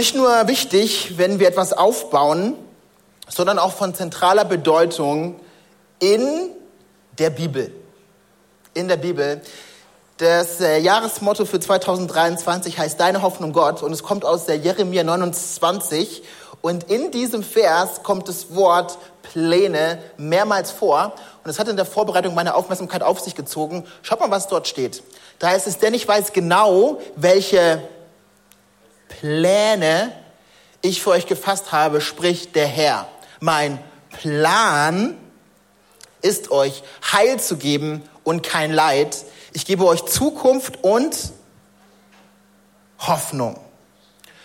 Nicht nur wichtig, wenn wir etwas aufbauen, sondern auch von zentraler Bedeutung in der Bibel. In der Bibel. Das äh, Jahresmotto für 2023 heißt Deine Hoffnung Gott und es kommt aus der Jeremia 29 und in diesem Vers kommt das Wort Pläne mehrmals vor und es hat in der Vorbereitung meine Aufmerksamkeit auf sich gezogen. Schaut mal, was dort steht. Da heißt es, denn ich weiß genau, welche Pläne ich für euch gefasst habe, spricht der Herr. Mein Plan ist euch Heil zu geben und kein Leid. Ich gebe euch Zukunft und Hoffnung.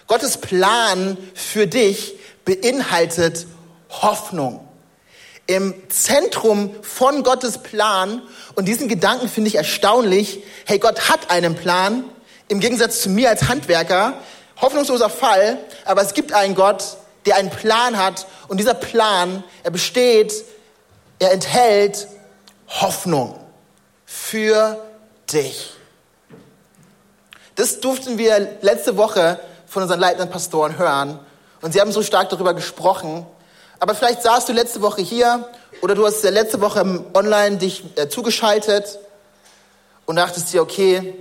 Gottes Plan für dich beinhaltet Hoffnung. Im Zentrum von Gottes Plan, und diesen Gedanken finde ich erstaunlich, hey, Gott hat einen Plan, im Gegensatz zu mir als Handwerker, hoffnungsloser Fall, aber es gibt einen Gott, der einen Plan hat und dieser Plan, er besteht, er enthält Hoffnung für dich. Das durften wir letzte Woche von unseren leitenden Pastoren hören und sie haben so stark darüber gesprochen. Aber vielleicht saßt du letzte Woche hier oder du hast letzte Woche online dich äh, zugeschaltet und dachtest dir, okay,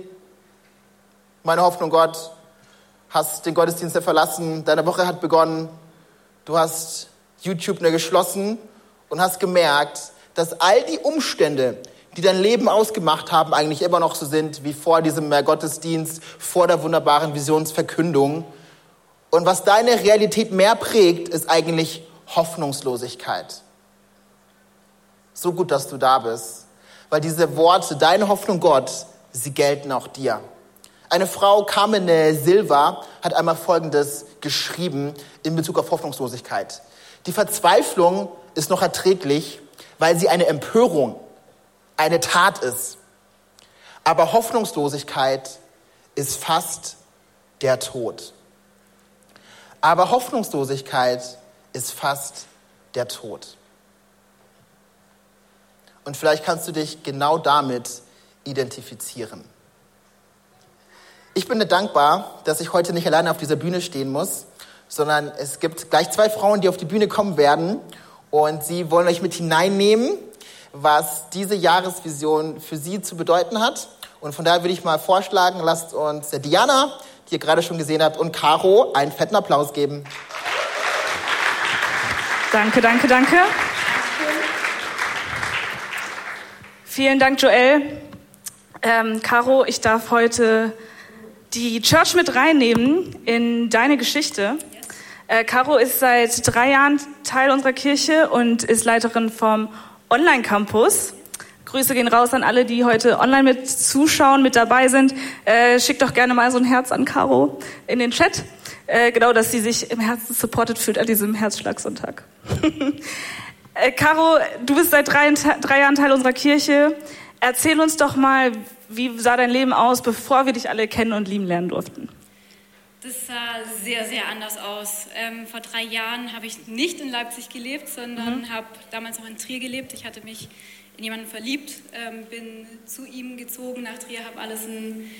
meine Hoffnung Gott, hast den Gottesdienst verlassen, deine Woche hat begonnen, du hast YouTube geschlossen und hast gemerkt, dass all die Umstände, die dein Leben ausgemacht haben, eigentlich immer noch so sind wie vor diesem Gottesdienst, vor der wunderbaren Visionsverkündung. Und was deine Realität mehr prägt, ist eigentlich Hoffnungslosigkeit. So gut, dass du da bist, weil diese Worte, deine Hoffnung Gott, sie gelten auch dir. Eine Frau, Carmen Silva, hat einmal Folgendes geschrieben in Bezug auf Hoffnungslosigkeit. Die Verzweiflung ist noch erträglich, weil sie eine Empörung, eine Tat ist. Aber Hoffnungslosigkeit ist fast der Tod. Aber Hoffnungslosigkeit ist fast der Tod. Und vielleicht kannst du dich genau damit identifizieren. Ich bin dankbar, dass ich heute nicht alleine auf dieser Bühne stehen muss, sondern es gibt gleich zwei Frauen, die auf die Bühne kommen werden und sie wollen euch mit hineinnehmen, was diese Jahresvision für sie zu bedeuten hat. Und von daher würde ich mal vorschlagen, lasst uns Diana, die ihr gerade schon gesehen habt, und Caro einen fetten Applaus geben. Danke, danke, danke. Vielen Dank, Joel. Ähm, Caro, ich darf heute die Church mit reinnehmen in deine Geschichte. Äh, Caro ist seit drei Jahren Teil unserer Kirche und ist Leiterin vom Online-Campus. Grüße gehen raus an alle, die heute online mit zuschauen, mit dabei sind. Äh, schickt doch gerne mal so ein Herz an Caro in den Chat. Äh, genau, dass sie sich im Herzen supported fühlt an diesem Herzschlagsonntag. äh, Caro, du bist seit drei, drei Jahren Teil unserer Kirche. Erzähl uns doch mal, wie sah dein Leben aus, bevor wir dich alle kennen und lieben lernen durften? Das sah sehr, sehr anders aus. Ähm, vor drei Jahren habe ich nicht in Leipzig gelebt, sondern mhm. habe damals auch in Trier gelebt. Ich hatte mich in jemanden verliebt, ähm, bin zu ihm gezogen nach Trier, habe alles in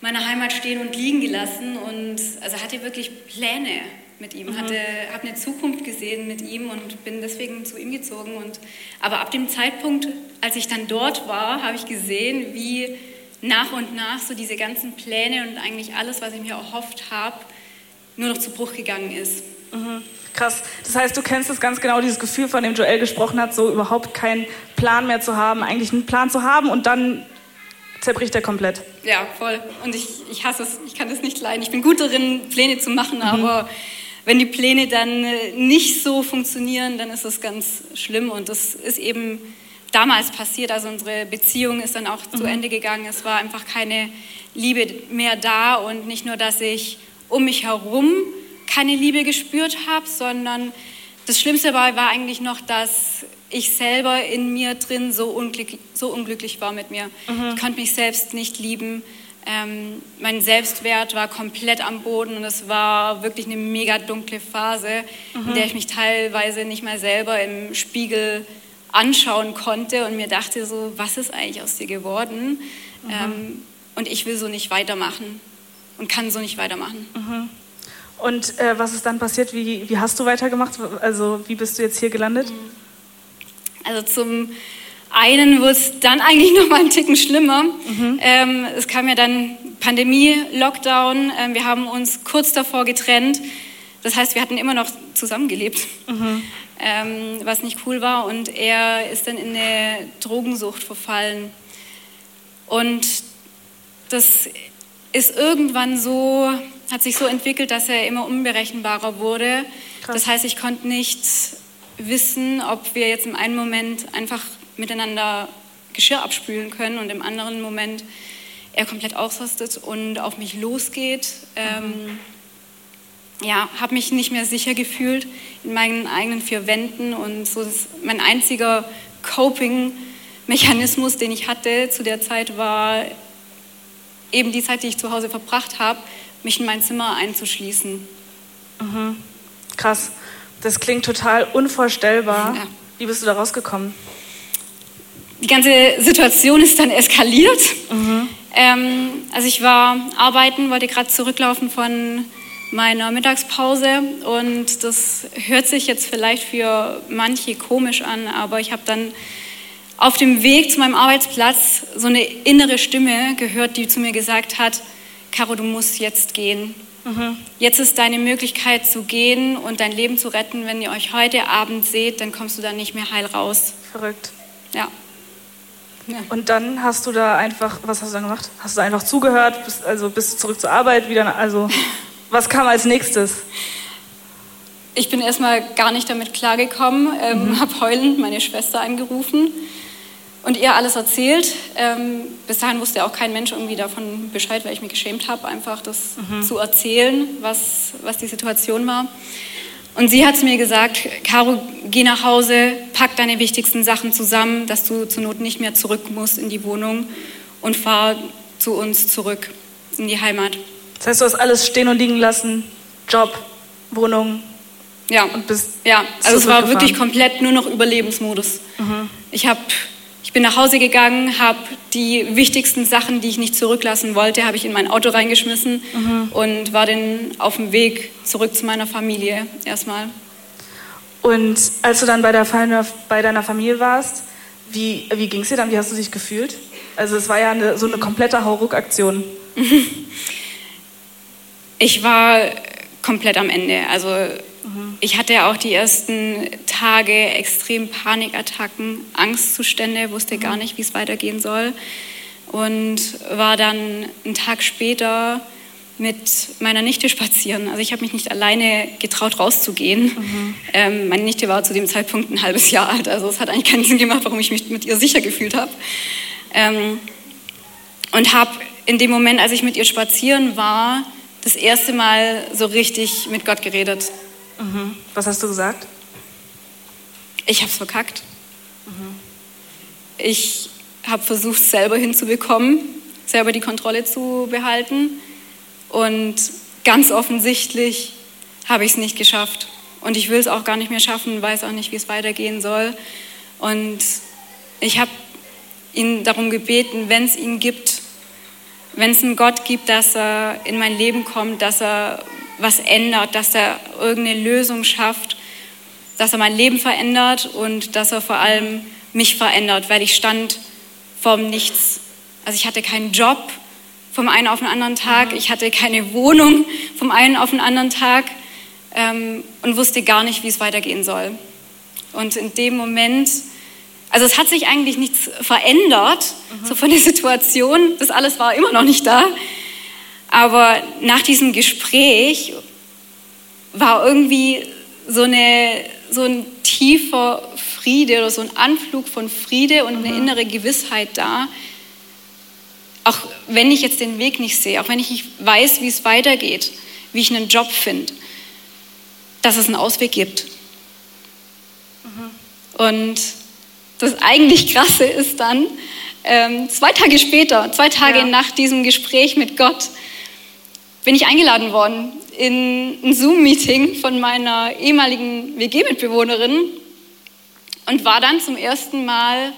meiner Heimat stehen und liegen gelassen und also hatte wirklich Pläne mit ihm, mhm. hatte, habe eine Zukunft gesehen mit ihm und bin deswegen zu ihm gezogen. Und, aber ab dem Zeitpunkt, als ich dann dort war, habe ich gesehen, wie nach und nach so diese ganzen Pläne und eigentlich alles, was ich mir erhofft habe, nur noch zu Bruch gegangen ist. Mhm. Krass. Das heißt, du kennst das ganz genau, dieses Gefühl, von dem Joel gesprochen hat, so überhaupt keinen Plan mehr zu haben, eigentlich einen Plan zu haben und dann zerbricht er komplett. Ja, voll. Und ich, ich hasse es, ich kann das nicht leiden. Ich bin gut darin, Pläne zu machen, mhm. aber wenn die Pläne dann äh, nicht so funktionieren, dann ist das ganz schlimm und das ist eben damals passiert. Also unsere Beziehung ist dann auch mhm. zu Ende gegangen. Es war einfach keine Liebe mehr da und nicht nur, dass ich um mich herum keine Liebe gespürt habe, sondern das Schlimmste dabei war eigentlich noch, dass ich selber in mir drin so unglücklich, so unglücklich war mit mir. Mhm. Ich konnte mich selbst nicht lieben. Ähm, mein Selbstwert war komplett am Boden und es war wirklich eine mega dunkle Phase, mhm. in der ich mich teilweise nicht mal selber im Spiegel anschauen konnte und mir dachte so, was ist eigentlich aus dir geworden? Mhm. Ähm, und ich will so nicht weitermachen und kann so nicht weitermachen. Mhm. Und äh, was ist dann passiert? Wie, wie hast du weitergemacht? Also wie bist du jetzt hier gelandet? Mhm. Also zum einen wurde es dann eigentlich noch mal einen Ticken schlimmer. Mhm. Ähm, es kam ja dann Pandemie, Lockdown. Ähm, wir haben uns kurz davor getrennt. Das heißt, wir hatten immer noch zusammengelebt, mhm. ähm, was nicht cool war. Und er ist dann in eine Drogensucht verfallen. Und das ist irgendwann so, hat sich so entwickelt, dass er immer unberechenbarer wurde. Krass. Das heißt, ich konnte nicht wissen, ob wir jetzt im einen Moment einfach miteinander Geschirr abspülen können und im anderen Moment er komplett ausrastet und auf mich losgeht. Ähm, ja, habe mich nicht mehr sicher gefühlt in meinen eigenen vier Wänden und so ist mein einziger Coping-Mechanismus, den ich hatte zu der Zeit, war eben die Zeit, die ich zu Hause verbracht habe, mich in mein Zimmer einzuschließen. Mhm. Krass. Das klingt total unvorstellbar. Ja. Wie bist du da rausgekommen? Die ganze Situation ist dann eskaliert. Mhm. Ähm, also ich war arbeiten, wollte gerade zurücklaufen von meiner Mittagspause und das hört sich jetzt vielleicht für manche komisch an, aber ich habe dann auf dem Weg zu meinem Arbeitsplatz so eine innere Stimme gehört, die zu mir gesagt hat, Caro, du musst jetzt gehen. Mhm. Jetzt ist deine Möglichkeit zu gehen und dein Leben zu retten. Wenn ihr euch heute Abend seht, dann kommst du da nicht mehr heil raus. Verrückt. Ja. Ja. Und dann hast du da einfach, was hast du dann gemacht? Hast du einfach zugehört, bist, also bist du zurück zur Arbeit wieder? Also, was kam als nächstes? Ich bin erstmal gar nicht damit klargekommen, ähm, mhm. habe heulend meine Schwester angerufen und ihr alles erzählt. Ähm, bis dahin wusste auch kein Mensch irgendwie davon Bescheid, weil ich mich geschämt habe, einfach das mhm. zu erzählen, was, was die Situation war. Und sie hat mir gesagt, Caro, geh nach Hause, pack deine wichtigsten Sachen zusammen, dass du zur Not nicht mehr zurück musst in die Wohnung und fahr zu uns zurück in die Heimat. Das heißt, du hast alles stehen und liegen lassen, Job, Wohnung. Ja, und bist ja, also es war wirklich komplett nur noch Überlebensmodus. Mhm. Ich habe ich bin nach Hause gegangen, habe die wichtigsten Sachen, die ich nicht zurücklassen wollte, habe ich in mein Auto reingeschmissen mhm. und war dann auf dem Weg zurück zu meiner Familie erstmal. Und als du dann bei, der, bei deiner Familie warst, wie, wie ging es dir dann? Wie hast du dich gefühlt? Also es war ja eine, so eine komplette Hauruck-Aktion. Ich war komplett am Ende. Also ich hatte auch die ersten Tage extrem Panikattacken, Angstzustände, wusste gar nicht, wie es weitergehen soll. Und war dann einen Tag später mit meiner Nichte spazieren. Also ich habe mich nicht alleine getraut, rauszugehen. Mhm. Ähm, meine Nichte war zu dem Zeitpunkt ein halbes Jahr alt. Also es hat eigentlich keinen Sinn gemacht, warum ich mich mit ihr sicher gefühlt habe. Ähm, und habe in dem Moment, als ich mit ihr spazieren war, das erste Mal so richtig mit Gott geredet. Mhm. Was hast du gesagt? Ich habe es verkackt. Mhm. Ich habe versucht, selber hinzubekommen, selber die Kontrolle zu behalten. Und ganz offensichtlich habe ich es nicht geschafft. Und ich will es auch gar nicht mehr schaffen, weiß auch nicht, wie es weitergehen soll. Und ich habe ihn darum gebeten, wenn es ihn gibt, wenn es einen Gott gibt, dass er in mein Leben kommt, dass er was ändert, dass er irgendeine Lösung schafft, dass er mein Leben verändert und dass er vor allem mich verändert, weil ich stand vorm Nichts. Also ich hatte keinen Job vom einen auf den anderen Tag, ich hatte keine Wohnung vom einen auf den anderen Tag ähm, und wusste gar nicht, wie es weitergehen soll. Und in dem Moment, also es hat sich eigentlich nichts verändert, mhm. so von der Situation, das alles war immer noch nicht da, aber nach diesem Gespräch war irgendwie so, eine, so ein tiefer Friede oder so ein Anflug von Friede und eine mhm. innere Gewissheit da. Auch wenn ich jetzt den Weg nicht sehe, auch wenn ich nicht weiß, wie es weitergeht, wie ich einen Job finde, dass es einen Ausweg gibt. Mhm. Und das eigentlich Krasse ist dann, ähm, zwei Tage später, zwei Tage ja. nach diesem Gespräch mit Gott, bin ich eingeladen worden in ein Zoom-Meeting von meiner ehemaligen WG-Mitbewohnerin und war dann zum ersten Mal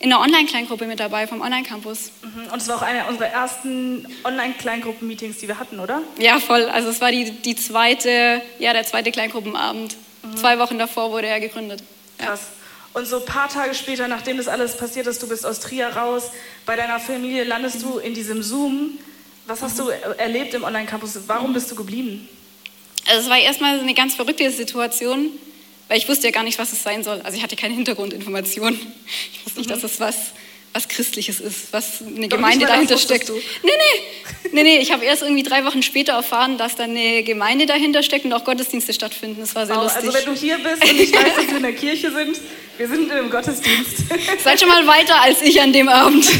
in einer Online-Kleingruppe mit dabei vom Online-Campus. Mhm. Und es war auch eine unserer ersten Online-Kleingruppen-Meetings, die wir hatten, oder? Ja, voll. Also es war die, die zweite, ja, der zweite Kleingruppenabend. Mhm. Zwei Wochen davor wurde er gegründet. Krass. Ja. Und so ein paar Tage später, nachdem das alles passiert ist, du bist aus Trier raus, bei deiner Familie landest du in diesem Zoom. Was hast du erlebt im Online-Campus? Warum bist du geblieben? Also es war erstmal eine ganz verrückte Situation, weil ich wusste ja gar nicht, was es sein soll. Also ich hatte keine Hintergrundinformationen. Ich wusste nicht, mhm. dass es was was Christliches ist, was eine Doch Gemeinde dahinter steckt. Du. Nee, nee, nee, nee. Ich habe erst irgendwie drei Wochen später erfahren, dass da eine Gemeinde dahinter steckt und auch Gottesdienste stattfinden. Das war sehr wow, lustig. Also wenn du hier bist und ich weiß, dass wir in der Kirche sind, wir sind im Gottesdienst. Seid schon mal weiter als ich an dem Abend.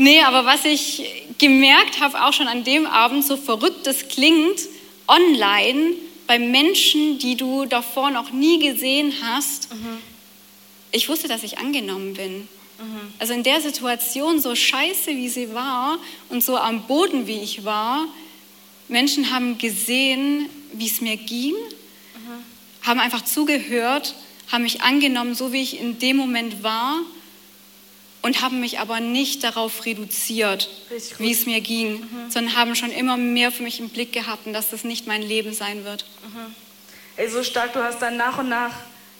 nee, aber was ich gemerkt habe, auch schon an dem Abend, so verrückt es klingt, online bei Menschen, die du davor noch nie gesehen hast, mhm ich wusste, dass ich angenommen bin. Mhm. Also in der Situation, so scheiße wie sie war und so am Boden wie ich war, Menschen haben gesehen, wie es mir ging, mhm. haben einfach zugehört, haben mich angenommen, so wie ich in dem Moment war und haben mich aber nicht darauf reduziert, wie es mir ging, mhm. sondern haben schon immer mehr für mich im Blick gehabt und dass das nicht mein Leben sein wird. Mhm. Ey, so stark, du hast dann nach und nach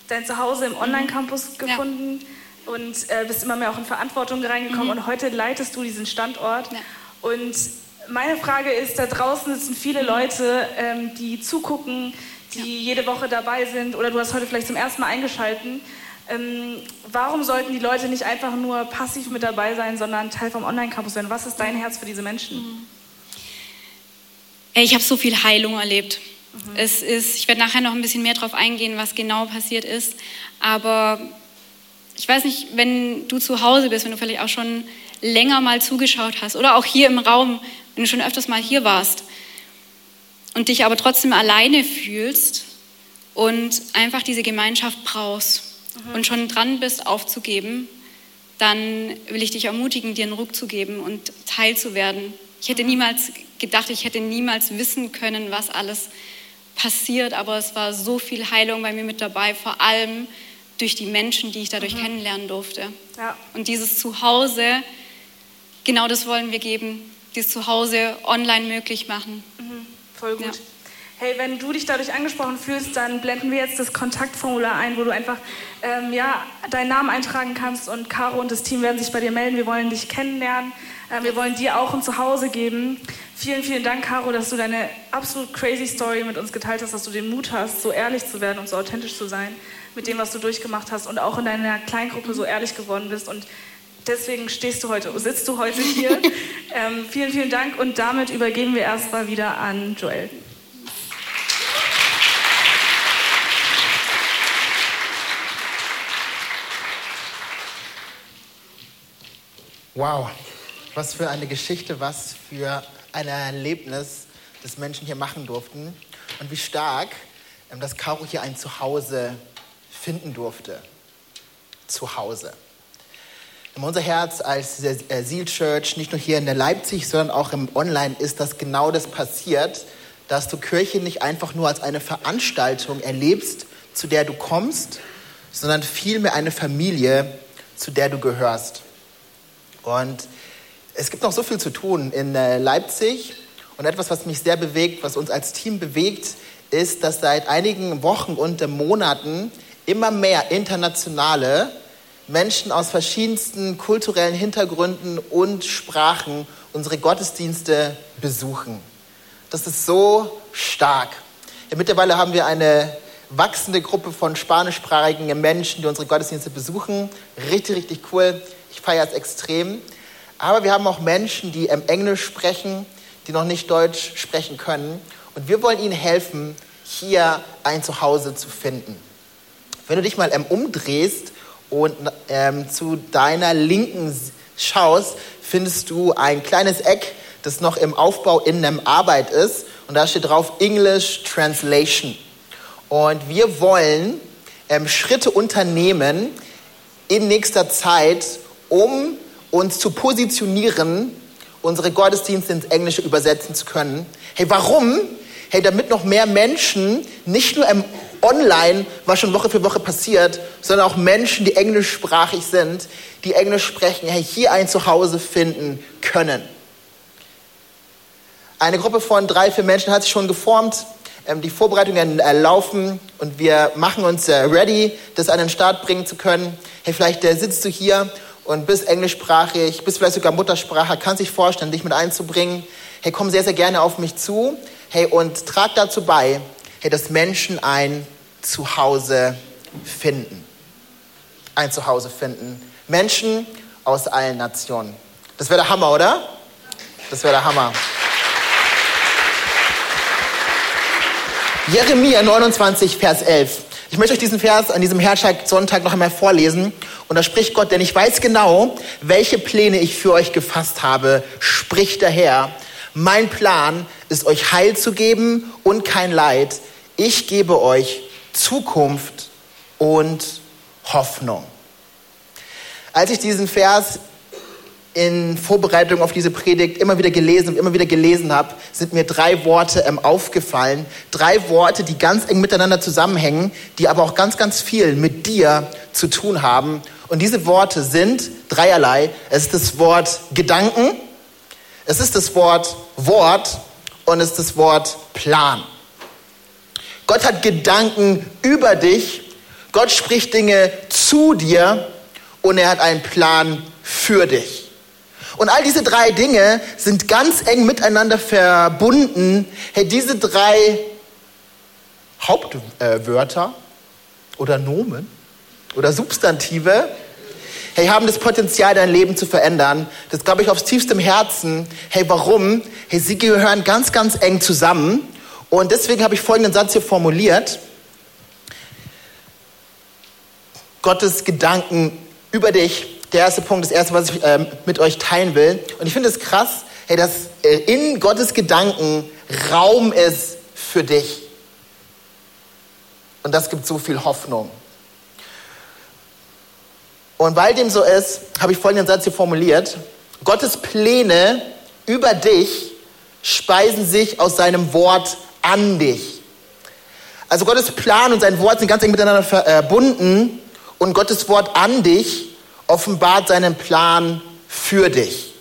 dein Zuhause im Online-Campus gefunden ja. und äh, bist immer mehr auch in Verantwortung reingekommen mhm. und heute leitest du diesen Standort. Ja. Und meine Frage ist, da draußen sitzen viele Leute, ähm, die zugucken, die ja. jede Woche dabei sind oder du hast heute vielleicht zum ersten Mal eingeschalten. Ähm, warum sollten die Leute nicht einfach nur passiv mit dabei sein, sondern Teil vom Online-Campus sein? Was ist dein Herz für diese Menschen? Mhm. Ich habe so viel Heilung erlebt. Mhm. Es ist, ich werde nachher noch ein bisschen mehr darauf eingehen, was genau passiert ist. Aber ich weiß nicht, wenn du zu Hause bist, wenn du vielleicht auch schon länger mal zugeschaut hast oder auch hier im Raum, wenn du schon öfters mal hier warst und dich aber trotzdem alleine fühlst und einfach diese Gemeinschaft brauchst mhm. und schon dran bist, aufzugeben, dann will ich dich ermutigen, dir einen Ruck zu geben und Teil zu werden. Ich hätte mhm. niemals gedacht, ich hätte niemals wissen können, was alles passiert, aber es war so viel Heilung bei mir mit dabei, vor allem durch die Menschen, die ich dadurch mhm. kennenlernen durfte. Ja. Und dieses Zuhause, genau das wollen wir geben, dieses Zuhause online möglich machen. Mhm. Voll gut. Ja. Hey, wenn du dich dadurch angesprochen fühlst, dann blenden wir jetzt das Kontaktformular ein, wo du einfach ähm, ja, deinen Namen eintragen kannst und Caro und das Team werden sich bei dir melden. Wir wollen dich kennenlernen. Äh, wir wollen dir auch ein Zuhause geben. Vielen, vielen Dank, Caro, dass du deine absolut crazy Story mit uns geteilt hast, dass du den Mut hast, so ehrlich zu werden und so authentisch zu sein mit dem, was du durchgemacht hast und auch in deiner Kleingruppe so ehrlich geworden bist. Und deswegen stehst du heute, sitzt du heute hier. ähm, vielen, vielen Dank und damit übergeben wir erstmal wieder an Joel. Wow, was für eine Geschichte, was für ein Erlebnis, das Menschen hier machen durften. Und wie stark, ähm, dass Caro hier ein Zuhause finden durfte. Zuhause. Unser Herz als äh, Seal Church, nicht nur hier in der Leipzig, sondern auch im Online, ist, dass genau das passiert, dass du Kirche nicht einfach nur als eine Veranstaltung erlebst, zu der du kommst, sondern vielmehr eine Familie, zu der du gehörst. Und es gibt noch so viel zu tun in äh, Leipzig. Und etwas, was mich sehr bewegt, was uns als Team bewegt, ist, dass seit einigen Wochen und Monaten immer mehr internationale Menschen aus verschiedensten kulturellen Hintergründen und Sprachen unsere Gottesdienste besuchen. Das ist so stark. Ja, mittlerweile haben wir eine wachsende Gruppe von spanischsprachigen Menschen, die unsere Gottesdienste besuchen. Richtig, richtig cool. Ich feiere es extrem. Aber wir haben auch Menschen, die Englisch sprechen, die noch nicht Deutsch sprechen können. Und wir wollen ihnen helfen, hier ein Zuhause zu finden. Wenn du dich mal ähm, umdrehst und ähm, zu deiner Linken schaust, findest du ein kleines Eck, das noch im Aufbau in einem Arbeit ist. und da steht drauf English Translation. Und wir wollen ähm, Schritte unternehmen in nächster Zeit, um uns zu positionieren, unsere Gottesdienste ins Englische übersetzen zu können. Hey, warum? Hey, damit noch mehr Menschen, nicht nur im Online, was schon Woche für Woche passiert, sondern auch Menschen, die englischsprachig sind, die Englisch sprechen, hey, hier ein Zuhause finden können. Eine Gruppe von drei, vier Menschen hat sich schon geformt. Ähm, die Vorbereitungen äh, laufen und wir machen uns äh, ready, das an den Start bringen zu können. Hey, vielleicht äh, sitzt du hier und bist englischsprachig, bist vielleicht sogar Muttersprache, kannst dich vorstellen, dich mit einzubringen. Hey, komm sehr, sehr gerne auf mich zu. Hey, und trag dazu bei, hey, dass Menschen ein Zuhause finden. Ein Zuhause finden. Menschen aus allen Nationen. Das wäre der Hammer, oder? Das wäre der Hammer. Jeremia 29, Vers 11. Ich möchte euch diesen Vers an diesem Herzschlag-Sonntag noch einmal vorlesen. Und da spricht Gott, denn ich weiß genau, welche Pläne ich für euch gefasst habe, spricht der Herr. Mein Plan ist euch Heil zu geben und kein Leid. Ich gebe euch Zukunft und Hoffnung. Als ich diesen Vers in Vorbereitung auf diese Predigt immer wieder gelesen und immer wieder gelesen habe, sind mir drei Worte ähm, aufgefallen. Drei Worte, die ganz eng miteinander zusammenhängen, die aber auch ganz, ganz viel mit dir zu tun haben. Und diese Worte sind dreierlei. Es ist das Wort Gedanken, es ist das Wort Wort und es ist das Wort Plan. Gott hat Gedanken über dich. Gott spricht Dinge zu dir und er hat einen Plan für dich. Und all diese drei Dinge sind ganz eng miteinander verbunden. Hey, diese drei Hauptwörter oder Nomen oder Substantive, hey, haben das Potenzial, dein Leben zu verändern. Das glaube ich aufs tiefste Herzen. Hey, warum? Hey, sie gehören ganz, ganz eng zusammen. Und deswegen habe ich folgenden Satz hier formuliert. Gottes Gedanken über dich der erste Punkt, das erste, was ich äh, mit euch teilen will. Und ich finde es krass, hey, dass äh, in Gottes Gedanken Raum ist für dich. Und das gibt so viel Hoffnung. Und weil dem so ist, habe ich folgenden Satz hier formuliert. Gottes Pläne über dich speisen sich aus seinem Wort an dich. Also Gottes Plan und sein Wort sind ganz eng miteinander verbunden. Und Gottes Wort an dich offenbart seinen Plan für dich.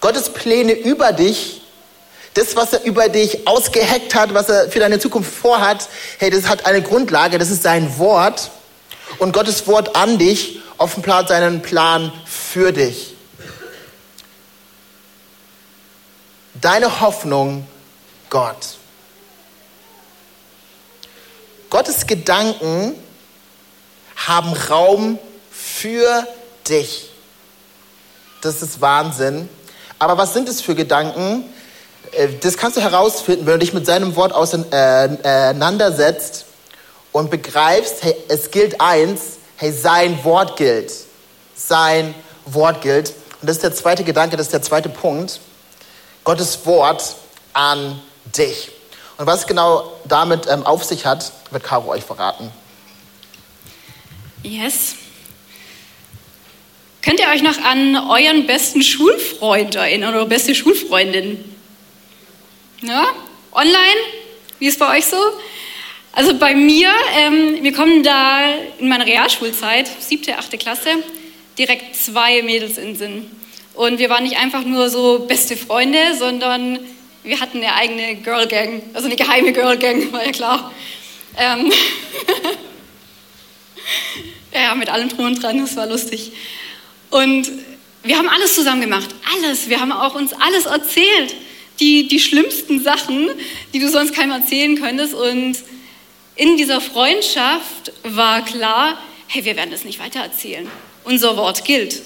Gottes Pläne über dich, das, was er über dich ausgeheckt hat, was er für deine Zukunft vorhat, hey, das hat eine Grundlage, das ist sein Wort. Und Gottes Wort an dich offenbart seinen Plan für dich. Deine Hoffnung, Gott. Gottes Gedanken haben Raum für dich. Das ist Wahnsinn. Aber was sind es für Gedanken? Äh, das kannst du herausfinden, wenn du dich mit seinem Wort auseinandersetzt und begreifst, hey, es gilt eins, hey, sein Wort gilt. Sein Wort gilt. Und das ist der zweite Gedanke, das ist der zweite Punkt. Gottes Wort an dich. Und was genau damit ähm, auf sich hat, wird Caro euch verraten. Yes. Könnt ihr euch noch an euren besten Schulfreund erinnern oder beste Schulfreundin? Ja? Online? Wie ist bei euch so? Also bei mir, ähm, wir kommen da in meiner Realschulzeit, siebte, achte Klasse, direkt zwei Mädels in Sinn. Und wir waren nicht einfach nur so beste Freunde, sondern wir hatten eine eigene Girl Gang, also eine geheime Girl Gang, war ja klar. Ähm Ja, mit allem drum und dran, das war lustig. Und wir haben alles zusammen gemacht, alles. Wir haben auch uns alles erzählt. Die, die schlimmsten Sachen, die du sonst keinem erzählen könntest. Und in dieser Freundschaft war klar, hey, wir werden das nicht weiter erzählen. Unser Wort gilt.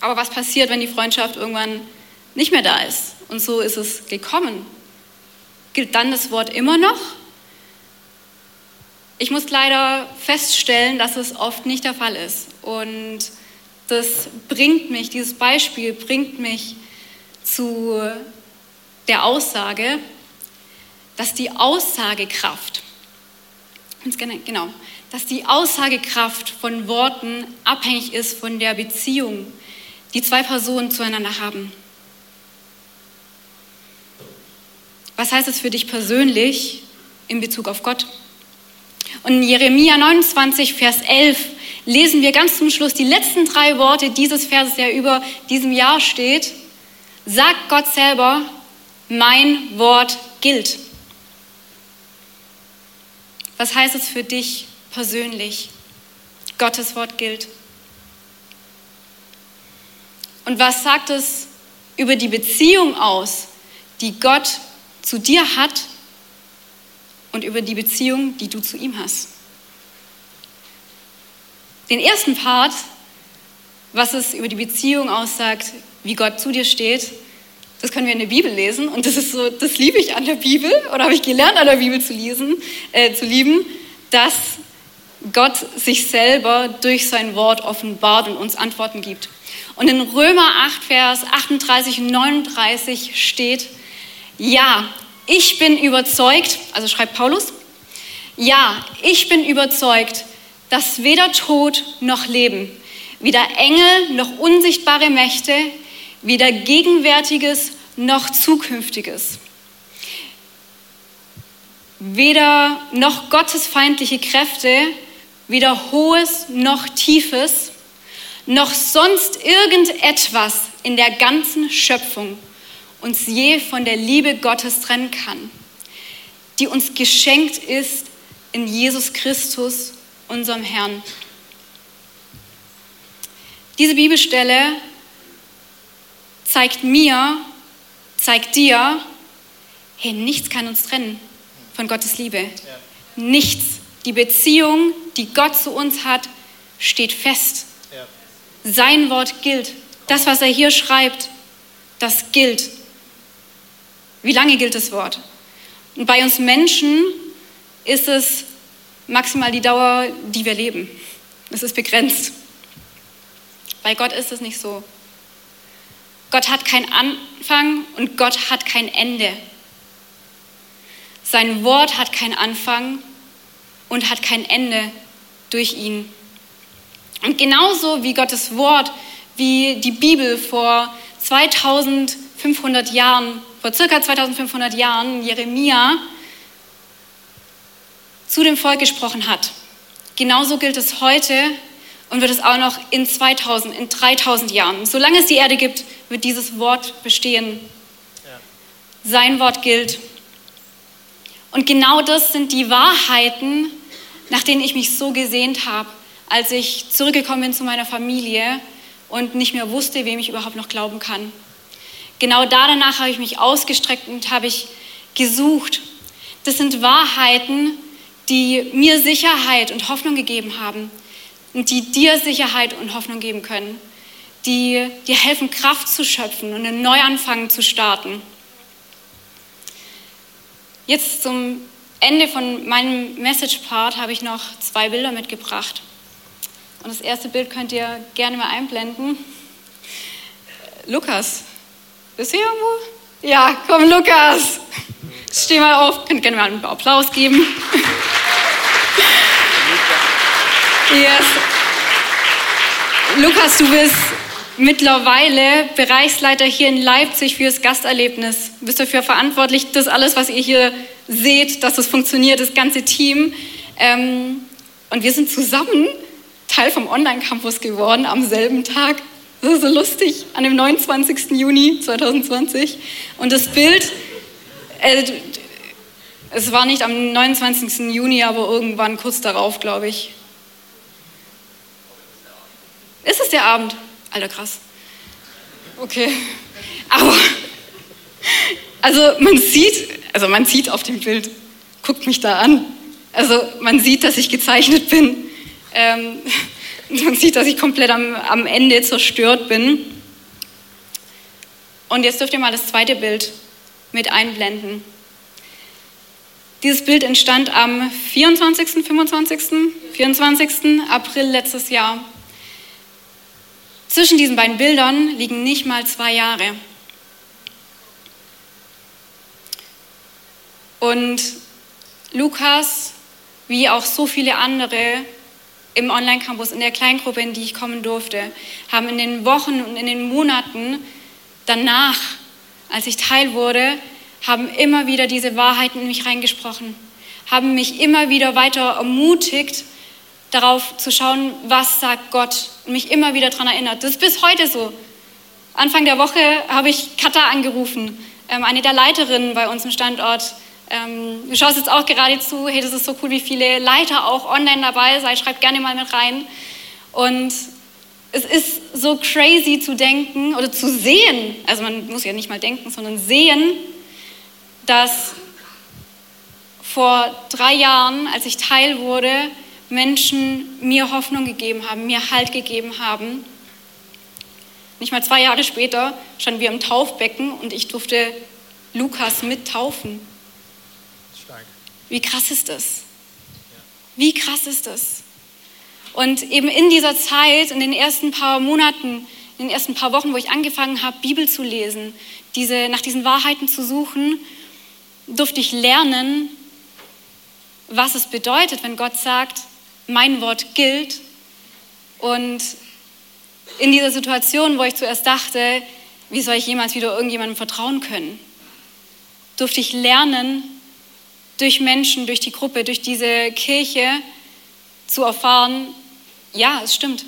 Aber was passiert, wenn die Freundschaft irgendwann nicht mehr da ist? Und so ist es gekommen. Gilt dann das Wort immer noch? Ich muss leider feststellen, dass es oft nicht der Fall ist. Und das bringt mich, dieses Beispiel bringt mich zu, der Aussage, dass die Aussagekraft, genau, dass die Aussagekraft von Worten abhängig ist von der Beziehung, die zwei Personen zueinander haben. Was heißt es für dich persönlich in Bezug auf Gott? Und in Jeremia 29, Vers 11 lesen wir ganz zum Schluss die letzten drei Worte dieses Verses, der über diesem Jahr steht. Sagt Gott selber, mein Wort gilt. Was heißt es für dich persönlich? Gottes Wort gilt. Und was sagt es über die Beziehung aus, die Gott zu dir hat und über die Beziehung, die du zu ihm hast? Den ersten Part, was es über die Beziehung aussagt, wie Gott zu dir steht, das können wir in der Bibel lesen und das ist so, das liebe ich an der Bibel oder habe ich gelernt an der Bibel zu lesen, äh, zu lieben, dass Gott sich selber durch sein Wort offenbart und uns Antworten gibt. Und in Römer 8, Vers 38 und 39 steht, ja, ich bin überzeugt, also schreibt Paulus, ja, ich bin überzeugt, dass weder Tod noch Leben, weder Engel noch unsichtbare Mächte, weder Gegenwärtiges noch Zukünftiges, weder noch gottesfeindliche Kräfte, weder Hohes noch Tiefes, noch sonst irgendetwas in der ganzen Schöpfung uns je von der Liebe Gottes trennen kann, die uns geschenkt ist in Jesus Christus, unserem Herrn. Diese Bibelstelle zeigt mir, zeigt dir, hey, nichts kann uns trennen von Gottes Liebe. Ja. Nichts. Die Beziehung, die Gott zu uns hat, steht fest. Ja. Sein Wort gilt. Das, was er hier schreibt, das gilt. Wie lange gilt das Wort? Und bei uns Menschen ist es maximal die Dauer, die wir leben. Es ist begrenzt. Bei Gott ist es nicht so. Gott hat keinen Anfang und Gott hat kein Ende. Sein Wort hat keinen Anfang und hat kein Ende durch ihn. Und genauso wie Gottes Wort, wie die Bibel vor 2500 Jahren, vor circa 2500 Jahren, Jeremia, zu dem Volk gesprochen hat. Genauso gilt es heute und wird es auch noch in 2000, in 3000 Jahren. Solange es die Erde gibt, wird dieses Wort bestehen. Ja. Sein Wort gilt. Und genau das sind die Wahrheiten, nach denen ich mich so gesehnt habe, als ich zurückgekommen bin zu meiner Familie und nicht mehr wusste, wem ich überhaupt noch glauben kann. Genau da danach habe ich mich ausgestreckt und habe ich gesucht. Das sind Wahrheiten, die mir Sicherheit und Hoffnung gegeben haben und die dir Sicherheit und Hoffnung geben können, die dir helfen, Kraft zu schöpfen und einen Neuanfang zu starten. Jetzt zum Ende von meinem Message-Part habe ich noch zwei Bilder mitgebracht. Und das erste Bild könnt ihr gerne mal einblenden. Lukas, bist du hier irgendwo? Ja, komm, Lukas. Steh mal auf, könnt gerne mal einen Applaus geben. Yes. Lukas, du bist mittlerweile Bereichsleiter hier in Leipzig für das Gasterlebnis. Du bist dafür verantwortlich, dass alles, was ihr hier seht, dass das funktioniert, das ganze Team. Ähm, und wir sind zusammen Teil vom Online-Campus geworden am selben Tag. Das ist so lustig, an dem 29. Juni 2020. Und das Bild, äh, es war nicht am 29. Juni, aber irgendwann kurz darauf, glaube ich. Ist es der Abend? Alter, krass. Okay. Aber, also man sieht, also man sieht auf dem Bild, guckt mich da an. Also man sieht, dass ich gezeichnet bin. Ähm, man sieht, dass ich komplett am, am Ende zerstört bin. Und jetzt dürft ihr mal das zweite Bild mit einblenden. Dieses Bild entstand am 24., 25., 24. April letztes Jahr. Zwischen diesen beiden Bildern liegen nicht mal zwei Jahre. Und Lukas, wie auch so viele andere im Online-Campus, in der Kleingruppe, in die ich kommen durfte, haben in den Wochen und in den Monaten danach, als ich Teil wurde, haben immer wieder diese Wahrheiten in mich reingesprochen, haben mich immer wieder weiter ermutigt, darauf zu schauen, was sagt Gott und mich immer wieder daran erinnert. Das ist bis heute so. Anfang der Woche habe ich Katha angerufen, ähm, eine der Leiterinnen bei uns im Standort. Ähm, du schaust jetzt auch gerade zu, hey, das ist so cool, wie viele Leiter auch online dabei seid. Schreibt gerne mal mit rein. Und es ist so crazy zu denken oder zu sehen, also man muss ja nicht mal denken, sondern sehen, dass vor drei Jahren, als ich Teil wurde, Menschen mir Hoffnung gegeben haben, mir Halt gegeben haben. Nicht mal zwei Jahre später standen wir im Taufbecken und ich durfte Lukas mittaufen. Wie krass ist das? Wie krass ist das? Und eben in dieser Zeit, in den ersten paar Monaten, in den ersten paar Wochen, wo ich angefangen habe, Bibel zu lesen, diese, nach diesen Wahrheiten zu suchen, durfte ich lernen, was es bedeutet, wenn Gott sagt, mein Wort gilt. Und in dieser Situation, wo ich zuerst dachte, wie soll ich jemals wieder irgendjemandem vertrauen können, durfte ich lernen, durch Menschen, durch die Gruppe, durch diese Kirche zu erfahren, ja, es stimmt,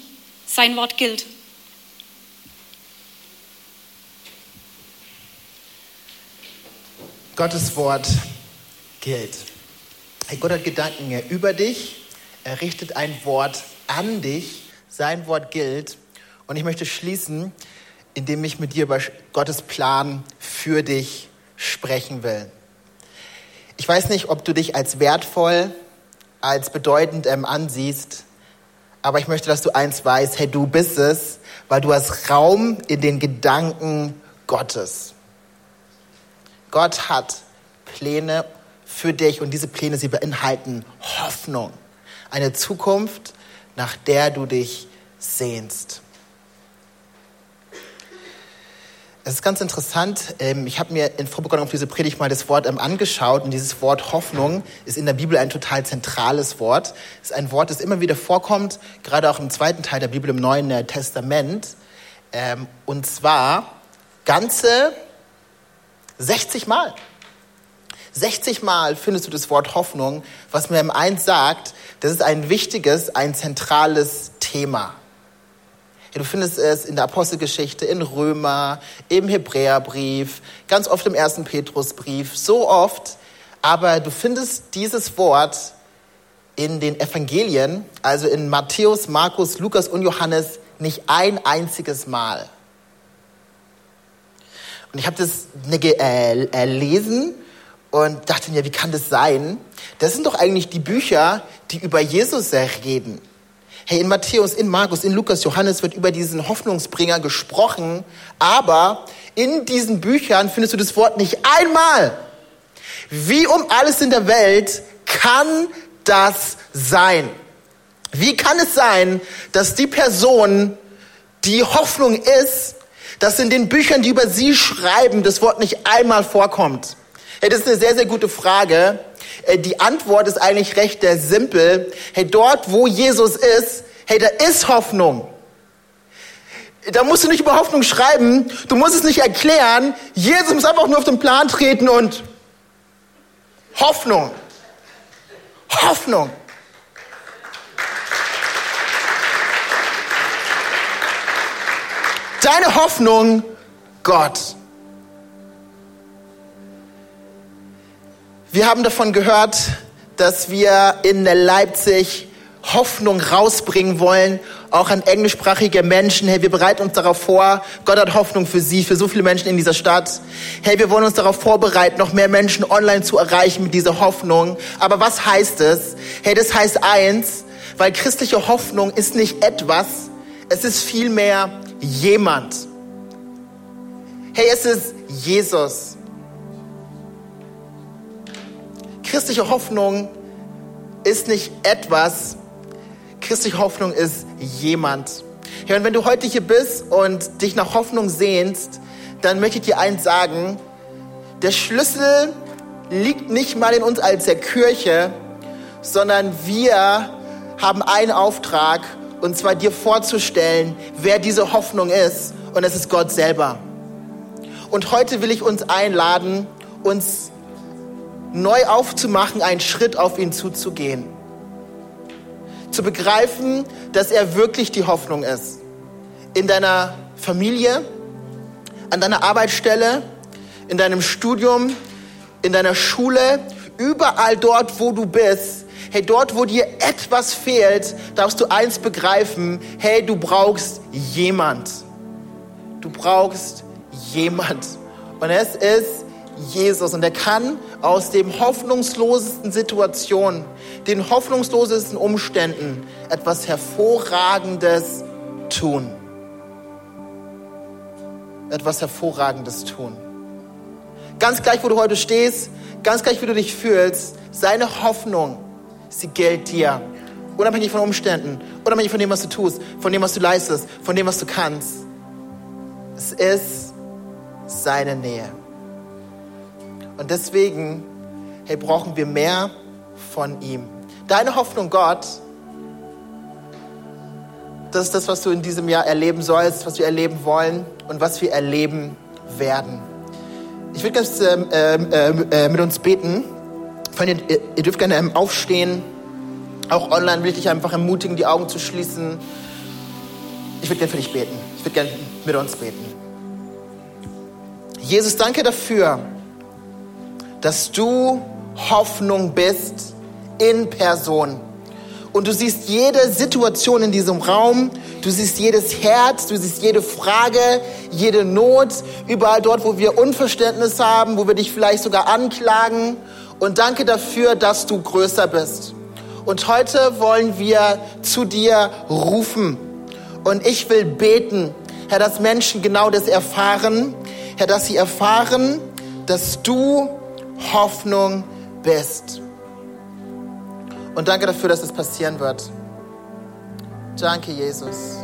sein Wort gilt. Gottes Wort gilt. Gott hat Gedanken über dich, er richtet ein Wort an dich, sein Wort gilt. Und ich möchte schließen, indem ich mit dir über Gottes Plan für dich sprechen will. Ich weiß nicht, ob du dich als wertvoll, als bedeutend ähm, ansiehst, aber ich möchte, dass du eins weißt, hey, du bist es, weil du hast Raum in den Gedanken Gottes. Gott hat Pläne für dich und diese Pläne, sie beinhalten Hoffnung, eine Zukunft, nach der du dich sehnst. Es ist ganz interessant. Ähm, ich habe mir in Vorbereitung auf diese Predigt mal das Wort ähm, angeschaut und dieses Wort Hoffnung ist in der Bibel ein total zentrales Wort. Es ist ein Wort, das immer wieder vorkommt, gerade auch im zweiten Teil der Bibel im Neuen äh, Testament. Ähm, und zwar ganze 60 Mal. 60 Mal findest du das Wort Hoffnung, was mir im Eins sagt, das ist ein wichtiges, ein zentrales Thema. Du findest es in der Apostelgeschichte, in Römer, im Hebräerbrief, ganz oft im ersten Petrusbrief, so oft. Aber du findest dieses Wort in den Evangelien, also in Matthäus, Markus, Lukas und Johannes, nicht ein einziges Mal. Und ich habe das erlesen und dachte mir, wie kann das sein? Das sind doch eigentlich die Bücher, die über Jesus reden. Hey, in Matthäus, in Markus, in Lukas, Johannes wird über diesen Hoffnungsbringer gesprochen, aber in diesen Büchern findest du das Wort nicht einmal. Wie um alles in der Welt kann das sein? Wie kann es sein, dass die Person, die Hoffnung ist, dass in den Büchern, die über sie schreiben, das Wort nicht einmal vorkommt? Hey, das ist eine sehr, sehr gute Frage. Äh, die Antwort ist eigentlich recht simpel. Hey, dort, wo Jesus ist, hey, da ist Hoffnung. Da musst du nicht über Hoffnung schreiben, du musst es nicht erklären. Jesus muss einfach nur auf den Plan treten und Hoffnung. Hoffnung. Deine Hoffnung, Gott. Wir haben davon gehört, dass wir in Leipzig Hoffnung rausbringen wollen, auch an englischsprachige Menschen. Hey, wir bereiten uns darauf vor. Gott hat Hoffnung für Sie, für so viele Menschen in dieser Stadt. Hey, wir wollen uns darauf vorbereiten, noch mehr Menschen online zu erreichen mit dieser Hoffnung. Aber was heißt es? Hey, das heißt eins, weil christliche Hoffnung ist nicht etwas, es ist vielmehr jemand. Hey, es ist Jesus. Christliche Hoffnung ist nicht etwas, christliche Hoffnung ist jemand. Ja, und wenn du heute hier bist und dich nach Hoffnung sehnst, dann möchte ich dir eins sagen, der Schlüssel liegt nicht mal in uns als der Kirche, sondern wir haben einen Auftrag, und zwar dir vorzustellen, wer diese Hoffnung ist, und es ist Gott selber. Und heute will ich uns einladen, uns neu aufzumachen, einen Schritt auf ihn zuzugehen. Zu begreifen, dass er wirklich die Hoffnung ist. In deiner Familie, an deiner Arbeitsstelle, in deinem Studium, in deiner Schule, überall dort, wo du bist. Hey, dort, wo dir etwas fehlt, darfst du eins begreifen. Hey, du brauchst jemand. Du brauchst jemand. Und es ist Jesus. Und er kann aus dem hoffnungslosesten Situationen, den hoffnungslosesten Umständen etwas Hervorragendes tun. Etwas Hervorragendes tun. Ganz gleich, wo du heute stehst, ganz gleich, wie du dich fühlst, seine Hoffnung, sie gilt dir. Unabhängig von Umständen, unabhängig von dem, was du tust, von dem, was du leistest, von dem, was du kannst. Es ist seine Nähe. Und deswegen, hey, brauchen wir mehr von ihm. Deine Hoffnung, Gott, das ist das, was du in diesem Jahr erleben sollst, was wir erleben wollen und was wir erleben werden. Ich würde ganz ähm, ähm, äh, mit uns beten. Ihr, ihr, dürft gerne ähm, aufstehen. Auch online will ich dich einfach ermutigen, die Augen zu schließen. Ich würde gerne für dich beten. Ich würde gerne mit uns beten. Jesus, danke dafür, dass du Hoffnung bist in Person. Und du siehst jede Situation in diesem Raum, du siehst jedes Herz, du siehst jede Frage, jede Not, überall dort, wo wir Unverständnis haben, wo wir dich vielleicht sogar anklagen. Und danke dafür, dass du größer bist. Und heute wollen wir zu dir rufen. Und ich will beten, Herr, dass Menschen genau das erfahren. Herr, dass sie erfahren, dass du Hoffnung bist. Und danke dafür, dass es passieren wird. Danke, Jesus.